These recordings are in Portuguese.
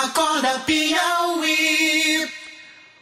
Acorda Piauí.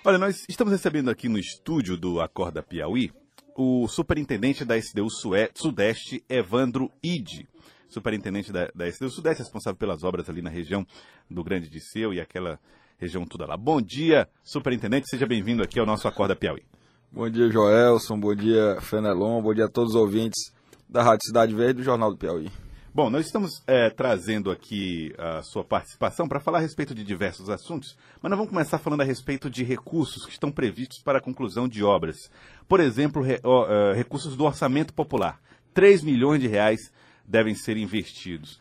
Olha, nós estamos recebendo aqui no estúdio do Acorda Piauí o superintendente da SDU Sudeste, Evandro Ide. Superintendente da, da SDU Sudeste, responsável pelas obras ali na região do Grande Disseu e aquela região toda lá. Bom dia, superintendente, seja bem-vindo aqui ao nosso Acorda Piauí. Bom dia, Joelson, bom dia, Fenelon, bom dia a todos os ouvintes da Rádio Cidade Verde e do Jornal do Piauí. Bom, nós estamos é, trazendo aqui a sua participação para falar a respeito de diversos assuntos, mas nós vamos começar falando a respeito de recursos que estão previstos para a conclusão de obras. Por exemplo, re, ó, uh, recursos do orçamento popular. 3 milhões de reais devem ser investidos.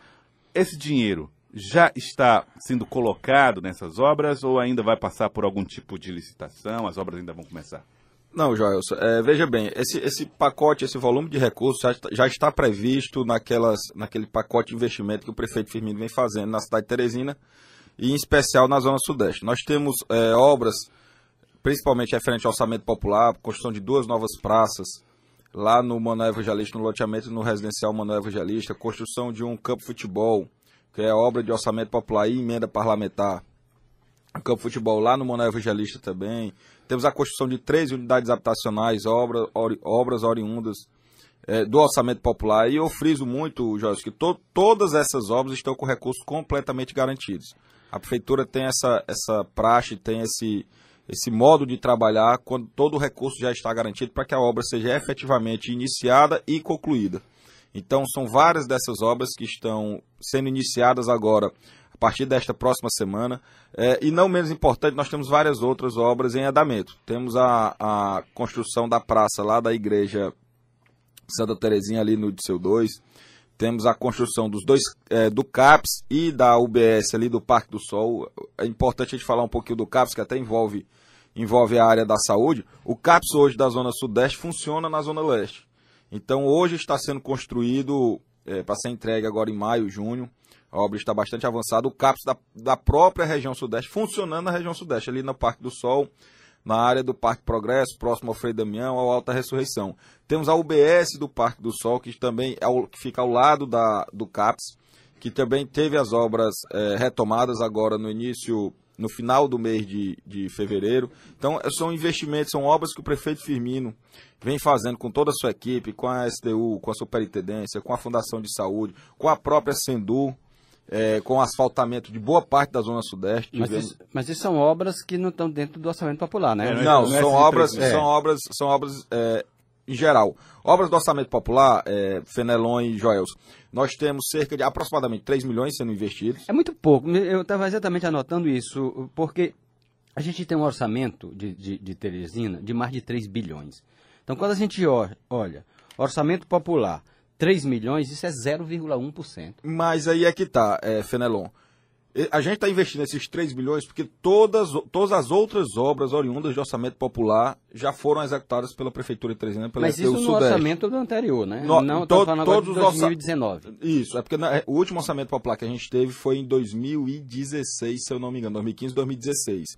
Esse dinheiro já está sendo colocado nessas obras ou ainda vai passar por algum tipo de licitação? As obras ainda vão começar? Não, Joelson, é, veja bem, esse, esse pacote, esse volume de recursos já, já, está previsto naquelas, naquele pacote de investimento que o prefeito Firmino vem fazendo na cidade de Teresina e em especial na zona sudeste. Nós temos é, obras, principalmente referente ao orçamento popular, construção de duas novas praças, lá no Manuel Evangelista, no loteamento no residencial Manuel Evangelista, construção de um campo de futebol, que é obra de orçamento popular e emenda parlamentar, um campo de futebol lá no Manuel Evangelista também, temos a construção de três unidades habitacionais, obra, obras oriundas é, do orçamento popular. E eu friso muito, Jorge, que to, todas essas obras estão com recursos completamente garantidos. A prefeitura tem essa, essa praxe, tem esse, esse modo de trabalhar quando todo o recurso já está garantido para que a obra seja efetivamente iniciada e concluída. Então, são várias dessas obras que estão sendo iniciadas agora a partir desta próxima semana. É, e não menos importante, nós temos várias outras obras em andamento. Temos a, a construção da praça lá da igreja Santa Terezinha, ali no Disseu 2. Temos a construção dos dois, é, do CAPS e da UBS ali do Parque do Sol. É importante a gente falar um pouquinho do CAPS, que até envolve, envolve a área da saúde. O CAPS hoje da Zona Sudeste funciona na Zona Leste. Então hoje está sendo construído, é, para ser entregue agora em maio, junho, a obra está bastante avançada. O CAPS da, da própria região sudeste, funcionando na região sudeste, ali no Parque do Sol, na área do Parque Progresso, próximo ao Frei Damião, ao Alta Ressurreição. Temos a UBS do Parque do Sol, que também é o, que fica ao lado da, do CAPS, que também teve as obras é, retomadas agora no início, no final do mês de, de fevereiro. Então, são investimentos, são obras que o prefeito Firmino vem fazendo com toda a sua equipe, com a SDU, com a Superintendência, com a Fundação de Saúde, com a própria Sendu, é, com asfaltamento de boa parte da Zona Sudeste. Mas, isso, mas isso são obras que não estão dentro do orçamento popular, né? É, não, não, é são, obras, é. são obras, são obras é, em geral. Obras do orçamento popular, é, Fenelon e Joels, nós temos cerca de aproximadamente 3 milhões sendo investidos. É muito pouco. Eu estava exatamente anotando isso, porque a gente tem um orçamento de, de, de Teresina de mais de 3 bilhões. Então, quando a gente olha orçamento popular 3 milhões, isso é 0,1%. Mas aí é que tá, é, Fenelon. A gente está investindo esses 3 milhões porque todas, todas as outras obras oriundas de orçamento popular já foram executadas pela Prefeitura de Teresina, pela Mas isso no Sudeste. orçamento do anterior, né? No, Não, to, falando todos de 2019. Orça... Isso, é porque na, o último orçamento popular que a gente teve foi em 2016, se eu não me engano, 2015, 2016.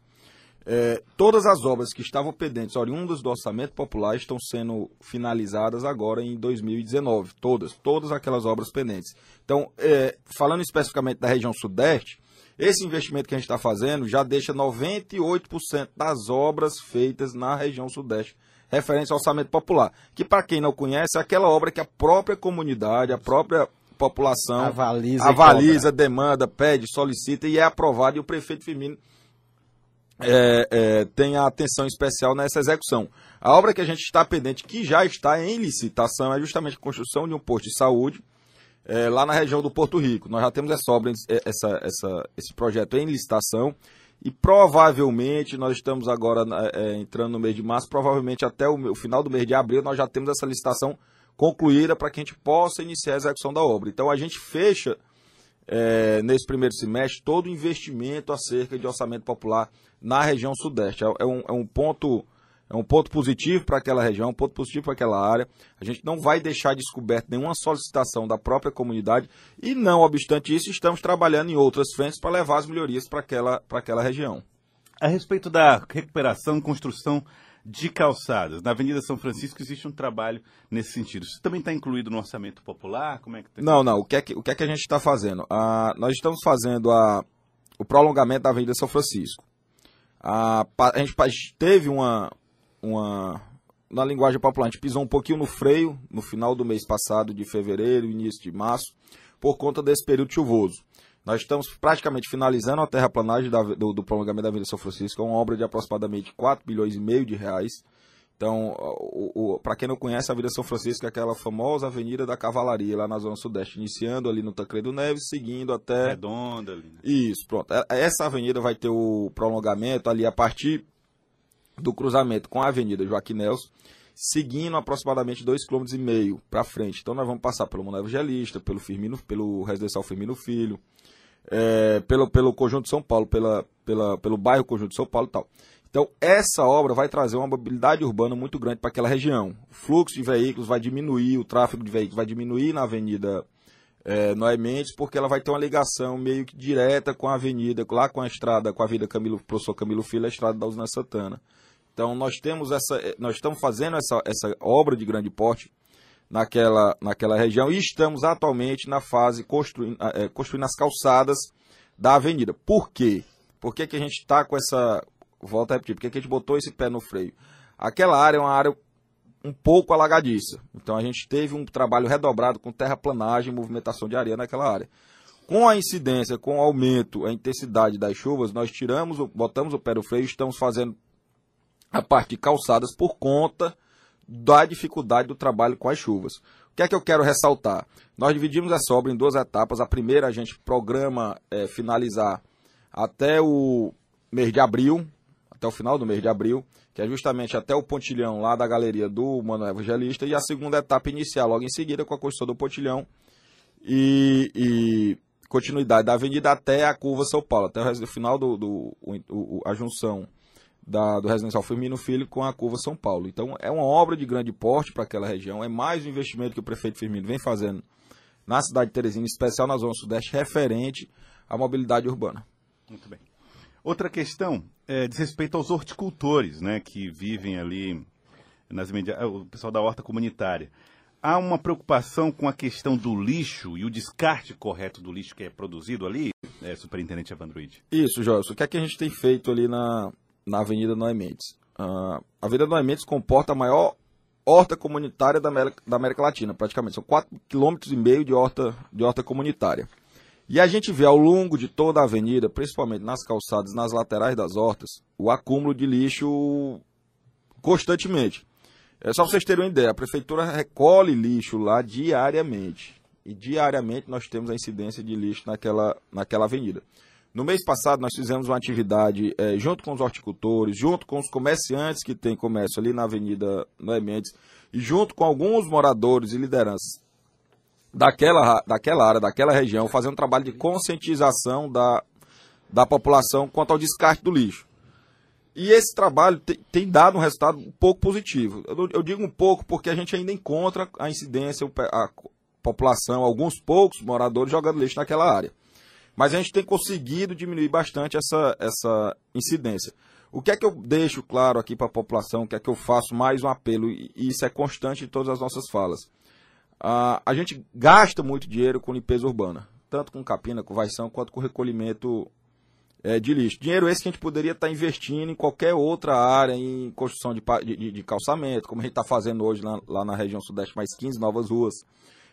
É, todas as obras que estavam pendentes, oriundas do orçamento popular, estão sendo finalizadas agora em 2019. Todas, todas aquelas obras pendentes. Então, é, falando especificamente da região sudeste, esse investimento que a gente está fazendo já deixa 98% das obras feitas na região sudeste referente ao orçamento popular. Que, para quem não conhece, é aquela obra que a própria comunidade, a própria população avaliza, avaliza demanda, pede, solicita e é aprovado. E o prefeito Firmino é, é, tem a atenção especial nessa execução. A obra que a gente está pendente, que já está em licitação, é justamente a construção de um posto de saúde é, lá na região do Porto Rico. Nós já temos essa obra, é, essa, essa, esse projeto em licitação e provavelmente nós estamos agora é, entrando no mês de março, provavelmente até o, o, final do mês de abril nós já temos essa licitação concluída para que a gente possa iniciar a execução da obra. Então a gente fecha é, nesse primeiro semestre todo o investimento acerca de orçamento popular na região sudeste. É, é, um, é um ponto é um ponto positivo para aquela região, um ponto positivo para aquela área. A gente não vai deixar descoberto nenhuma solicitação da própria comunidade e, não obstante isso, estamos trabalhando em outras frentes para levar as melhorias para aquela, para aquela região. A respeito da recuperação construção de calçadas, na Avenida São Francisco existe um trabalho nesse sentido. Isso também está incluído no orçamento popular? Como é que tá? Não, não. O que é que, o que, é que a gente está fazendo? Ah, nós estamos fazendo a o prolongamento da Avenida São Francisco. A, pa- a gente teve uma, uma. Na linguagem popular, a gente pisou um pouquinho no freio no final do mês passado, de fevereiro, início de março, por conta desse período chuvoso. Nós estamos praticamente finalizando a terraplanagem da- do, do prolongamento da Avenida São Francisco, é uma obra de aproximadamente 4 bilhões e meio de reais. Então, para quem não conhece, a Avenida São Francisco é aquela famosa Avenida da Cavalaria, lá na Zona Sudeste, iniciando ali no Tancredo Neves, seguindo até Redonda ali, né? isso, pronto. É- Essa avenida vai ter o prolongamento ali a partir do cruzamento com a Avenida Joaquim Nelson, seguindo aproximadamente 2,5 km para frente. Então nós vamos passar pelo Manuel Evangelista, pelo Firmino, pelo Residencial Firmino Filho, é, pelo, pelo Conjunto de São Paulo, pela, pela, pelo bairro Conjunto de São Paulo e tal. Então, essa obra vai trazer uma mobilidade urbana muito grande para aquela região. O fluxo de veículos vai diminuir, o tráfego de veículos vai diminuir na Avenida é, Noé Mendes, porque ela vai ter uma ligação meio que direta com a avenida, lá com a estrada, com a vida Camilo, professor Camilo Filho, a estrada da Usina Santana. Então nós temos essa, eh, nós estamos fazendo essa, essa obra de grande porte naquela, naquela região e estamos atualmente na fase construindo, eh, construindo as calçadas da avenida. Por quê? Por que, que a gente está com essa. Volta a repetir, por que, que a gente botou esse pé no freio? Aquela área é uma área um pouco alagadiça. Então a gente teve um trabalho redobrado com terraplanagem e movimentação de areia naquela área. Com a incidência, com o aumento, a intensidade das chuvas, nós tiramos, botamos o pé no freio e estamos fazendo a parte de calçadas por conta da dificuldade do trabalho com as chuvas. O que é que eu quero ressaltar? Nós dividimos essa obra em duas etapas. A primeira a gente programa eh, finalizar até o mês de abril, até o final do mês de abril, que é justamente até o pontilhão lá da galeria do Manuel Evangelista, e a segunda etapa iniciar logo em seguida com a construção do pontilhão e, e continuidade da avenida até a curva São Paulo, até o final do, do o- a junção da- do residencial Firmino Filho com a curva São Paulo. Então é uma obra de grande porte para aquela região, é mais um investimento que o prefeito Firmino vem fazendo na cidade de Teresina, em especial na zona sudeste, referente à mobilidade urbana. Muito bem. Outra questão é, diz respeito aos horticultores, né, que vivem ali nas imediatas, o pessoal da horta comunitária. Há uma preocupação com a questão do lixo e o descarte correto do lixo que é produzido ali, é, superintendente Evandroid? Isso, Jorge. O que é que a gente tem feito ali na, na Avenida Noé Mendes? Ah, a Avenida Noé Mendes comporta a maior horta comunitária da América, da América Latina, praticamente. São 4,5 km de horta, de horta comunitária. E a gente vê ao longo de toda a avenida, principalmente nas calçadas, nas laterais das hortas, o acúmulo de lixo constantemente. É só pra vocês terem uma ideia, a prefeitura recolhe lixo lá diariamente. E diariamente nós temos a incidência de lixo naquela, naquela avenida. No mês passado nós fizemos uma atividade eh, junto com os horticultores, junto com os comerciantes que têm comércio ali na Avenida Noé Mendes, e junto com alguns moradores e lideranças daquela, daquela área, daquela região, fazendo um trabalho de conscientização da, da população quanto ao descarte do lixo. E esse trabalho te- tem dado um resultado um pouco positivo. Eu, eu digo um pouco porque a gente ainda encontra a incidência, a população, alguns poucos moradores jogando lixo naquela área. Mas a gente tem conseguido diminuir bastante essa, essa incidência. O que é que eu deixo claro aqui para a população, o que é que eu faço mais um apelo, e isso é constante em todas as nossas falas. Ah, a gente gasta muito dinheiro com limpeza urbana, tanto com capina, com vaição, quanto com recolhimento é, de lixo. Dinheiro esse que a gente poderia estar investindo em qualquer outra área, em construção de- de- de calçamento, como a gente está fazendo hoje lá, lá na região sudeste, mais 15 novas ruas.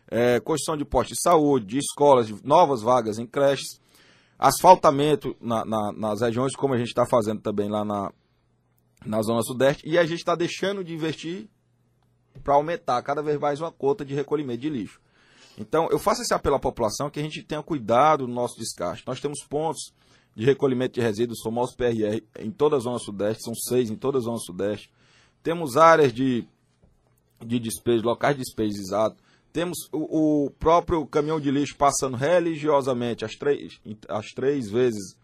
É, construção de postos de saúde, de escolas, de novas vagas em creches. Asfaltamento na- na- nas regiões, como a gente está fazendo também lá na, na zona sudeste. E a gente está deixando de investir para aumentar cada vez mais uma cota de recolhimento de lixo. Então, eu faço esse apelo à população que a gente tenha cuidado no nosso descarte. Nós temos pontos de recolhimento de resíduos, famosos PRR, em toda a Zona Sudeste, são seis em toda a Zona Sudeste. Temos áreas de, de despejo, locais de despejo exato. Temos o, o próprio caminhão de lixo passando religiosamente as três, as três vezes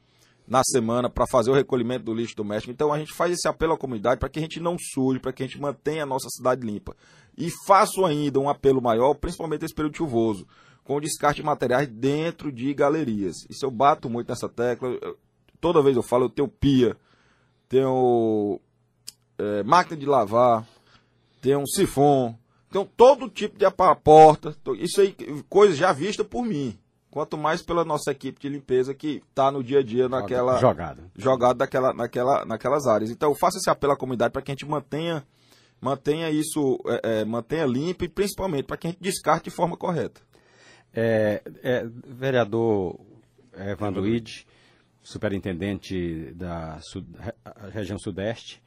na semana para fazer o recolhimento do lixo doméstico. Então a gente faz esse apelo à comunidade para que a gente não suje, para que a gente mantenha a nossa cidade limpa. E faço ainda um apelo maior, principalmente nesse período chuvoso, com o descarte de materiais dentro de galerias. Isso eu bato muito nessa tecla. eu- toda vez eu falo, eu tenho pia, tenho é, máquina de lavar, tenho sifão, tenho todo tipo de porta, isso aí, coisa já vista por mim. quanto mais pela nossa equipe de limpeza que está no dia a dia naquela Jogada. jogado naquela, naquela, naquelas áreas. Então, eu faço esse apelo à comunidade para que a gente mantenha, mantenha isso, é, é, mantenha limpo e principalmente para que a gente descarte de forma correta. É, é, vereador Evandro Ide, superintendente da Sud- re- região Sudeste,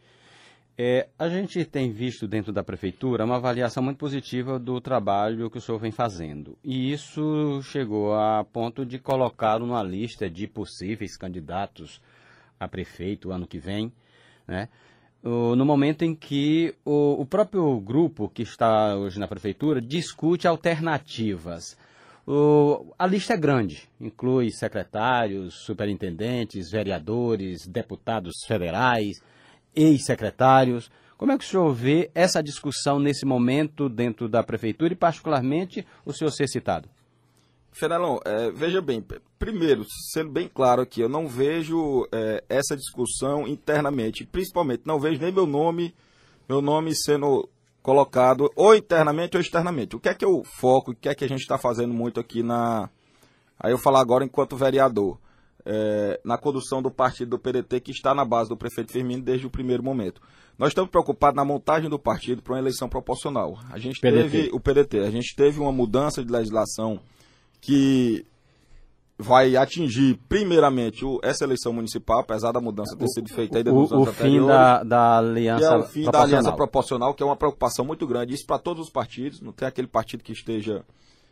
é, a gente tem visto dentro da prefeitura uma avaliação muito positiva do trabalho que o senhor vem fazendo. E isso chegou a ponto de colocá-lo numa lista de possíveis candidatos a prefeito ano que vem, né? No momento em que o, o próprio grupo que está hoje na prefeitura discute alternativas. O- a lista é grande, inclui secretários, superintendentes, vereadores, deputados federais, ex-secretários. Como é que o senhor vê essa discussão nesse momento dentro da prefeitura e, particularmente, o senhor ser citado? Fenelon, é, veja bem, primeiro, sendo bem claro aqui, eu não vejo é, essa discussão internamente, principalmente não vejo nem meu nome, meu nome sendo colocado ou internamente ou externamente. O que é que eu foco, o que é que a gente está fazendo muito aqui na. Aí eu falar agora enquanto vereador, é, na condução do partido do PDT, que está na base do prefeito Firmino desde o primeiro momento. Nós estamos preocupados na montagem do partido para uma eleição proporcional. A gente PDT. teve o PDT, a gente teve uma mudança de legislação que vai atingir primeiramente o- essa eleição municipal, apesar da mudança ter sido feita ainda nos O, anos o fim da, da Que aliança é o fim da aliança proporcional, que é uma preocupação muito grande. Isso para todos os partidos. Não tem aquele partido que esteja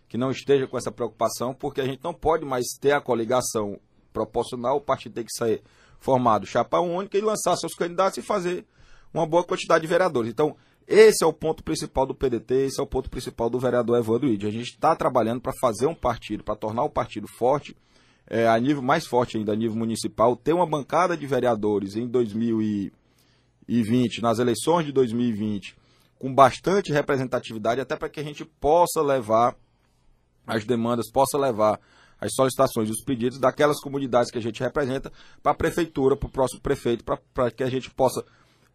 que não esteja com essa preocupação, porque a gente não pode mais ter a coligação proporcional. O partido tem que sair formado chapa única e lançar seus candidatos e fazer uma boa quantidade de vereadores. Então, esse é o ponto principal do PDT, esse é o ponto principal do vereador Evandro Ide. A gente está trabalhando para fazer um partido, para tornar o partido forte, é, a nível mais forte ainda, a nível municipal, ter uma bancada de vereadores em 2020, nas eleições de 2020, com bastante representatividade, até para que a gente possa levar as demandas, possa levar as solicitações e os pedidos daquelas comunidades que a gente representa para a prefeitura, para o próximo prefeito, para que a gente possa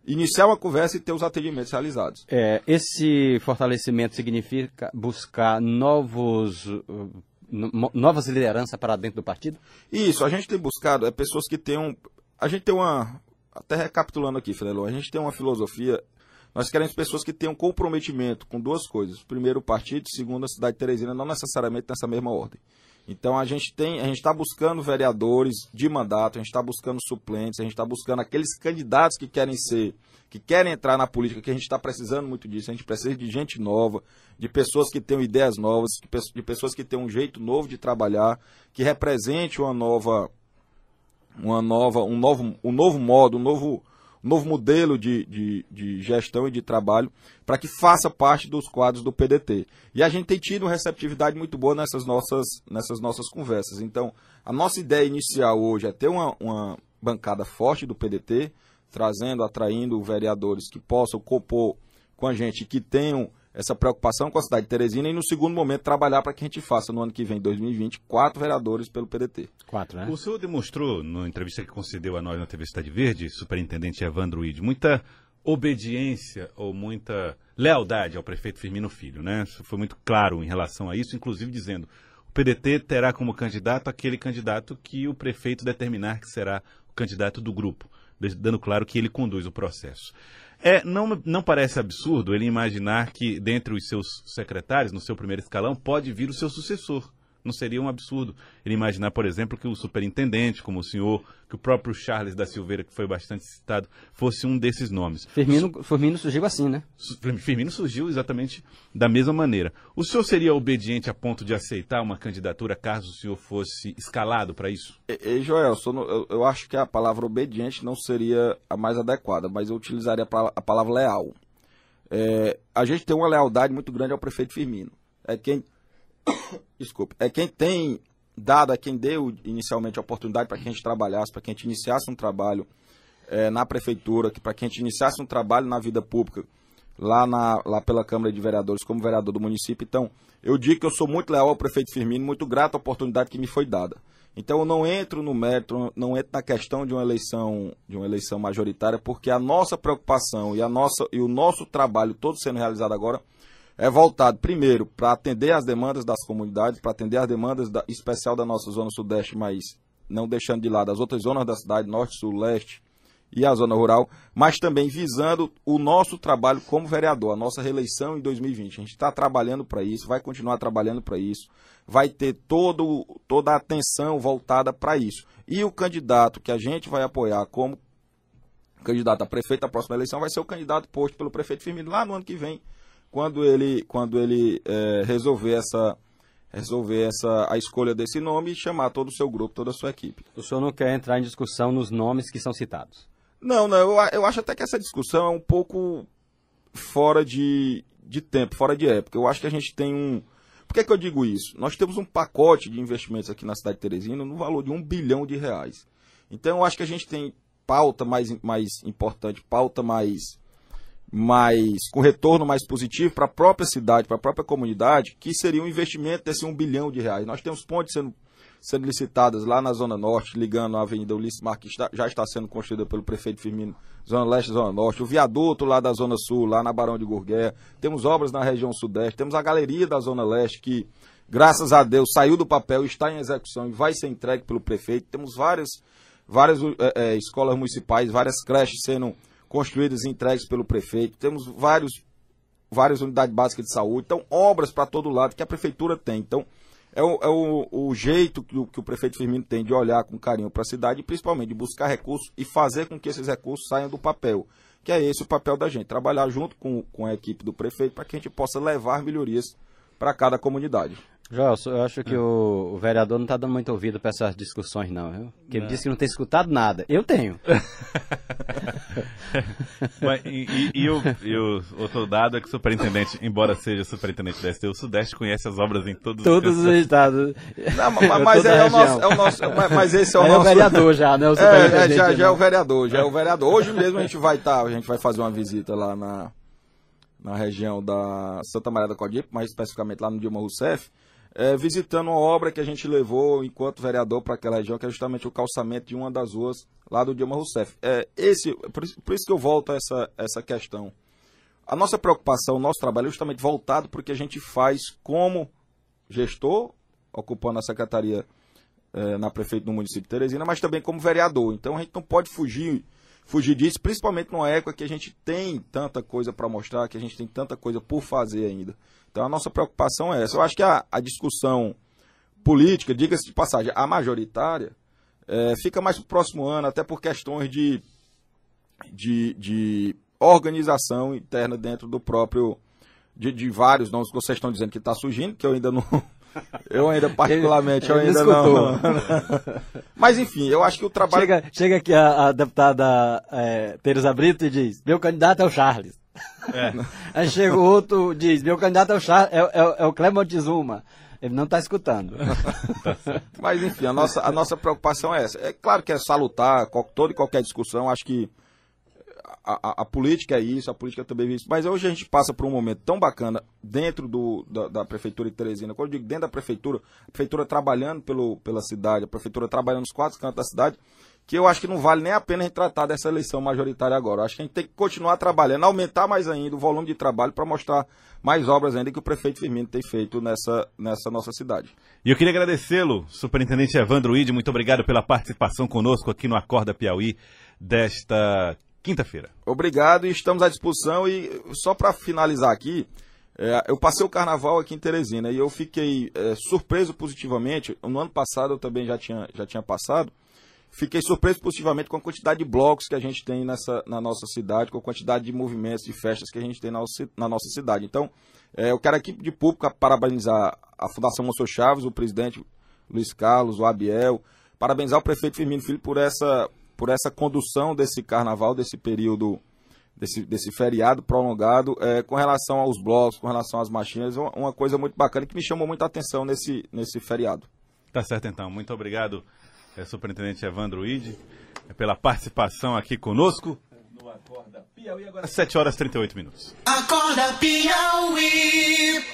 iniciar uma conversa e ter os atendimentos realizados. É, esse fortalecimento significa buscar novos, uh, no- novas lideranças para dentro do partido? Isso, a gente tem buscado é, pessoas que tenham. A gente tem uma. Até recapitulando aqui, Fidelão, a gente tem uma filosofia. Nós queremos pessoas que tenham comprometimento com duas coisas. Primeiro, o partido, segundo, a cidade de Teresina, não necessariamente nessa mesma ordem. Então a gente tem, a gente está buscando vereadores de mandato, a gente está buscando suplentes, a gente está buscando aqueles candidatos que querem ser, que querem entrar na política, que a gente está precisando muito disso. A gente precisa de gente nova, de pessoas que tenham ideias novas, de pe- de pessoas que tenham um jeito novo de trabalhar, que represente uma nova, uma nova, um novo, um novo modo, um novo, um novo modelo de, de, de gestão e de trabalho para que faça parte dos quadros do PDT. E a gente tem tido uma receptividade muito boa nessas nossas, nessas nossas conversas. Então, a nossa ideia inicial hoje é ter uma, uma bancada forte do PDT, trazendo, atraindo vereadores que possam compor com a gente, que tenham essa preocupação com a cidade de Teresina e, no segundo momento, trabalhar para que a gente faça, no ano que vem, 2020, quatro vereadores pelo PDT. Quatro, né? O senhor demonstrou, na entrevista que concedeu a nós na TV Cidade Verde, superintendente Evandro Ide, muita obediência ou muita lealdade ao prefeito Firmino Filho, né? Foi muito claro em relação a isso, inclusive dizendo o PDT terá como candidato aquele candidato que o prefeito determinar que será o candidato do grupo, dando claro que ele conduz o processo. É, não, não parece absurdo ele imaginar que, dentre os seus secretários, no seu primeiro escalão, pode vir o seu sucessor. Não seria um absurdo ele imaginar, por exemplo, que o superintendente, como o senhor, que o próprio Charles da Silveira, que foi bastante citado, fosse um desses nomes. Firmino, Firmino surgiu assim, né? Firmino surgiu exatamente da mesma maneira. O senhor seria obediente a ponto de aceitar uma candidatura caso o senhor fosse escalado para isso? E, e, Joel, eu, eu acho que a palavra obediente não seria a mais adequada, mas eu utilizaria a, a palavra leal. É, a gente tem uma lealdade muito grande ao prefeito Firmino. É quem. Desculpe. É quem tem dado, é quem deu inicialmente a oportunidade para que a gente trabalhasse, para que a gente iniciasse um trabalho é, na prefeitura, para que a gente iniciasse um trabalho na vida pública lá, na, lá pela Câmara de Vereadores como vereador do município. Então, eu digo que eu sou muito leal ao prefeito Firmino, muito grato à oportunidade que me foi dada. Então, eu não entro no mérito, não entro na questão de uma eleição, de uma eleição majoritária, porque a nossa preocupação e, a nossa, e o nosso trabalho todo sendo realizado agora é voltado, primeiro, para atender as demandas das comunidades, para atender as demandas da, especial da nossa zona sudeste, mas não deixando de lado as outras zonas da cidade, norte, sul, leste e a zona rural, mas também visando o nosso trabalho como vereador, a nossa reeleição em 2020. A gente está trabalhando para isso, vai continuar trabalhando para isso, vai ter todo, toda a atenção voltada para isso. E o candidato que a gente vai apoiar como candidato a prefeito da próxima eleição vai ser o candidato posto pelo prefeito Firmino lá no ano que vem, quando ele, quando ele é, resolver essa resolver essa a escolha desse nome e chamar todo o seu grupo, toda a sua equipe. O senhor não quer entrar em discussão nos nomes que são citados? Não, não, eu, eu acho até que essa discussão é um pouco fora de, de tempo, fora de época. Eu acho que a gente tem um. Por que, que eu digo isso? Nós temos um pacote de investimentos aqui na cidade de Teresina no valor de um bilhão de reais. Então eu acho que a gente tem pauta mais, mais importante, pauta mais mais com retorno mais positivo para a própria cidade, para a própria comunidade, que seria um investimento desse um bilhão de reais. Nós temos pontes sendo, sendo licitadas lá na Zona Norte, ligando a Avenida Ulisses Marques, que já está sendo construída pelo prefeito Firmino, Zona Leste Zona Norte, o viaduto lá da Zona Sul, lá na Barão de Gurgué, temos obras na região Sudeste, temos a galeria da Zona Leste, que, graças a Deus, saiu do papel, está em execução e vai ser entregue pelo prefeito, temos várias, várias é, é, escolas municipais, várias creches sendo construídas e entregues pelo prefeito. Temos vários, várias unidades básicas de saúde. Então, obras para todo lado que a prefeitura tem. Então, é o, é o, o jeito que o, que o, prefeito Firmino tem de olhar com carinho para a cidade e principalmente de buscar recursos e fazer com que esses recursos saiam do papel. Que é esse o papel da gente, trabalhar junto com, com a equipe do prefeito para que a gente possa levar melhorias para cada comunidade. Joel, eu acho que o, o, vereador não está dando muito ouvido para essas discussões, não. Viu? Porque ele disse que não tem escutado nada. Eu tenho. Mas, e, e, o, e, o, outro dado é que o superintendente, embora seja superintendente da STU, o Sudeste conhece as obras em todos, todos os estados. Não, mas, mas é, o nosso, é, o nosso, mas, esse é o Aí nosso. É o vereador já, né? O é, é, já, já é o vereador, já é o vereador. Hoje mesmo a gente vai estar, tá, a gente vai fazer uma visita lá na, na região da Santa Maria da Codipe, mais especificamente lá no Dilma Rousseff é, visitando uma obra que a gente levou enquanto vereador para aquela região, que é justamente o calçamento de uma das ruas lá do Dilma Rousseff. É, esse, por, por isso que eu volto a essa, essa questão. A nossa preocupação, o nosso trabalho é justamente voltado para o que a gente faz como gestor, ocupando a secretaria é, na prefeita do município de Teresina, mas também como vereador. Então a gente não pode fugir fugir disso, principalmente numa época que a gente tem tanta coisa para mostrar, que a gente tem tanta coisa por fazer ainda. Então a nossa preocupação é essa. Eu acho que a, a discussão política, diga-se de passagem, a majoritária, é, fica mais para o próximo ano, até por questões de, de, de organização interna dentro do próprio. De, de vários nomes que vocês estão dizendo que está surgindo, que eu ainda não. Eu ainda, particularmente, eu ainda não. Mas, enfim, eu acho que o trabalho. Chega, chega aqui a, a deputada é, Teresa Brito e diz: meu candidato é o Charles. É. Aí chega o outro diz, meu candidato é o, Char, é, é, é o Clement Zuma. Ele não está escutando. Mas enfim, a nossa, a nossa preocupação é essa. É claro que é salutar toda e qualquer discussão, acho que a, a, a, política é isso, a política também é isso. Mas hoje a gente passa por um momento tão bacana dentro do, da, da, Prefeitura de Teresina. Quando eu digo dentro da Prefeitura, a Prefeitura trabalhando pelo, pela cidade, a Prefeitura trabalhando nos quatro cantos da cidade, que eu acho que não vale nem a pena a gente tratar dessa eleição majoritária agora. Eu acho que a gente tem que continuar trabalhando, aumentar mais ainda o volume de trabalho para mostrar mais obras ainda que o prefeito Firmino tem feito nessa, nessa nossa cidade. E eu queria agradecê-lo, superintendente Evandro Ide, muito obrigado pela participação conosco aqui no Acorda Piauí desta quinta-feira. Obrigado e estamos à disposição. E só para finalizar aqui, é, eu passei o carnaval aqui em Teresina e eu fiquei é, surpreso positivamente. No ano passado eu também já tinha, já tinha passado Fiquei surpreso positivamente com a quantidade de blocos que a gente tem nessa, na nossa cidade, com a quantidade de movimentos e festas que a gente tem na, na nossa cidade. Então, é, eu quero aqui de público parabenizar a Fundação Monsenhor Chaves, o presidente Luiz Carlos, o Abiel, parabenizar o prefeito Firmino Filho por essa, por essa condução desse carnaval, desse período, desse, desse feriado prolongado, é, com relação aos blocos, com relação às marchinhas, uma, uma coisa muito bacana que me chamou muita atenção nesse, nesse feriado. Tá certo então, muito obrigado é, superintendente Evandro Ide, é, pela participação aqui conosco no Acorda Piauí, agora 7 horas e 38 minutos. Acorda Piauí!